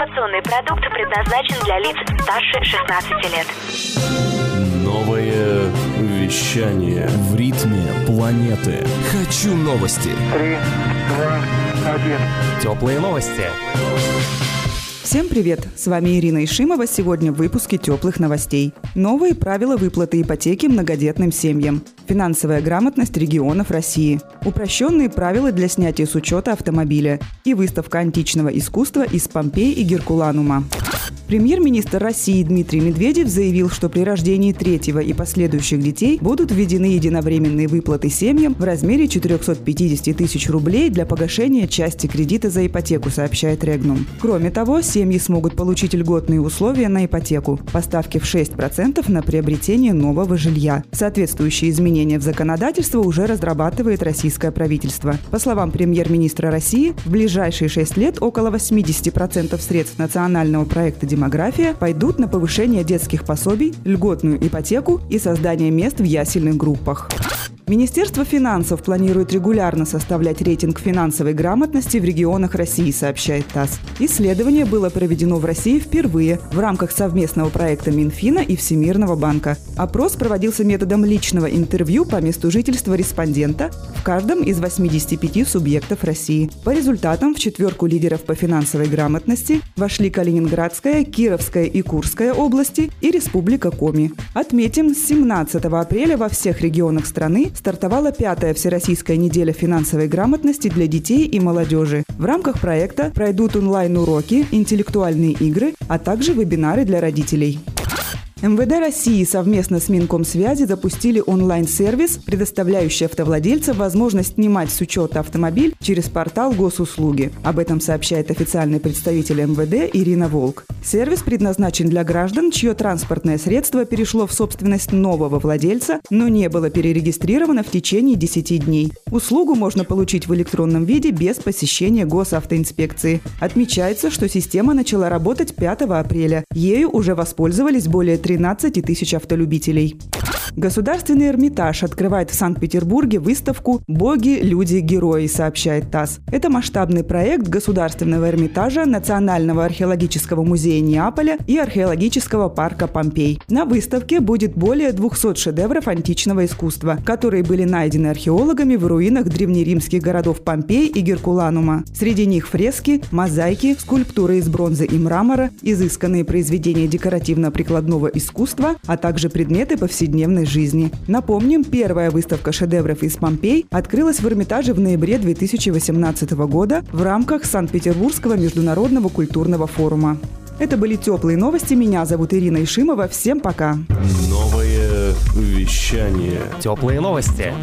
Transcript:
Информационный продукт предназначен для лиц старше 16 лет. Новое вещание. В ритме планеты. Хочу новости. Три, два, один. Теплые новости. Всем привет! С вами Ирина Ишимова. Сегодня в выпуске теплых новостей. Новые правила выплаты ипотеки многодетным семьям. Финансовая грамотность регионов России. Упрощенные правила для снятия с учета автомобиля. И выставка античного искусства из Помпей и Геркуланума. Премьер-министр России Дмитрий Медведев заявил, что при рождении третьего и последующих детей будут введены единовременные выплаты семьям в размере 450 тысяч рублей для погашения части кредита за ипотеку, сообщает Регнум. Кроме того, семьи смогут получить льготные условия на ипотеку, поставки в 6% на приобретение нового жилья. Соответствующие изменения в законодательство уже разрабатывает российское правительство. По словам премьер-министра России, в ближайшие 6 лет около 80% средств национального проекта демография пойдут на повышение детских пособий, льготную ипотеку и создание мест в ясельных группах. Министерство финансов планирует регулярно составлять рейтинг финансовой грамотности в регионах России, сообщает ТАСС. Исследование было проведено в России впервые в рамках совместного проекта Минфина и Всемирного банка. Опрос проводился методом личного интервью по месту жительства респондента в каждом из 85 субъектов России. По результатам в четверку лидеров по финансовой грамотности вошли Калининградская, Кировская и Курская области и Республика Коми. Отметим, с 17 апреля во всех регионах страны стартовала пятая Всероссийская неделя финансовой грамотности для детей и молодежи. В рамках проекта пройдут онлайн-уроки, интеллектуальные игры, а также вебинары для родителей. МВД России совместно с Минкомсвязи запустили онлайн-сервис, предоставляющий автовладельцам возможность снимать с учета автомобиль через портал госуслуги. Об этом сообщает официальный представитель МВД Ирина Волк. Сервис предназначен для граждан, чье транспортное средство перешло в собственность нового владельца, но не было перерегистрировано в течение 10 дней. Услугу можно получить в электронном виде без посещения госавтоинспекции. Отмечается, что система начала работать 5 апреля. Ею уже воспользовались более 13 тысяч автолюбителей. Государственный Эрмитаж открывает в Санкт-Петербурге выставку «Боги, люди, герои», сообщает ТАСС. Это масштабный проект Государственного Эрмитажа, Национального археологического музея Неаполя и археологического парка Помпей. На выставке будет более 200 шедевров античного искусства, которые были найдены археологами в руинах древнеримских городов Помпей и Геркуланума. Среди них фрески, мозаики, скульптуры из бронзы и мрамора, изысканные произведения декоративно-прикладного искусства, а также предметы повседневной жизни. Напомним, первая выставка шедевров из Помпей открылась в Эрмитаже в ноябре 2018 года в рамках Санкт-Петербургского международного культурного форума. Это были теплые новости. Меня зовут Ирина Ишимова. Всем пока. Новое вещание. Теплые новости.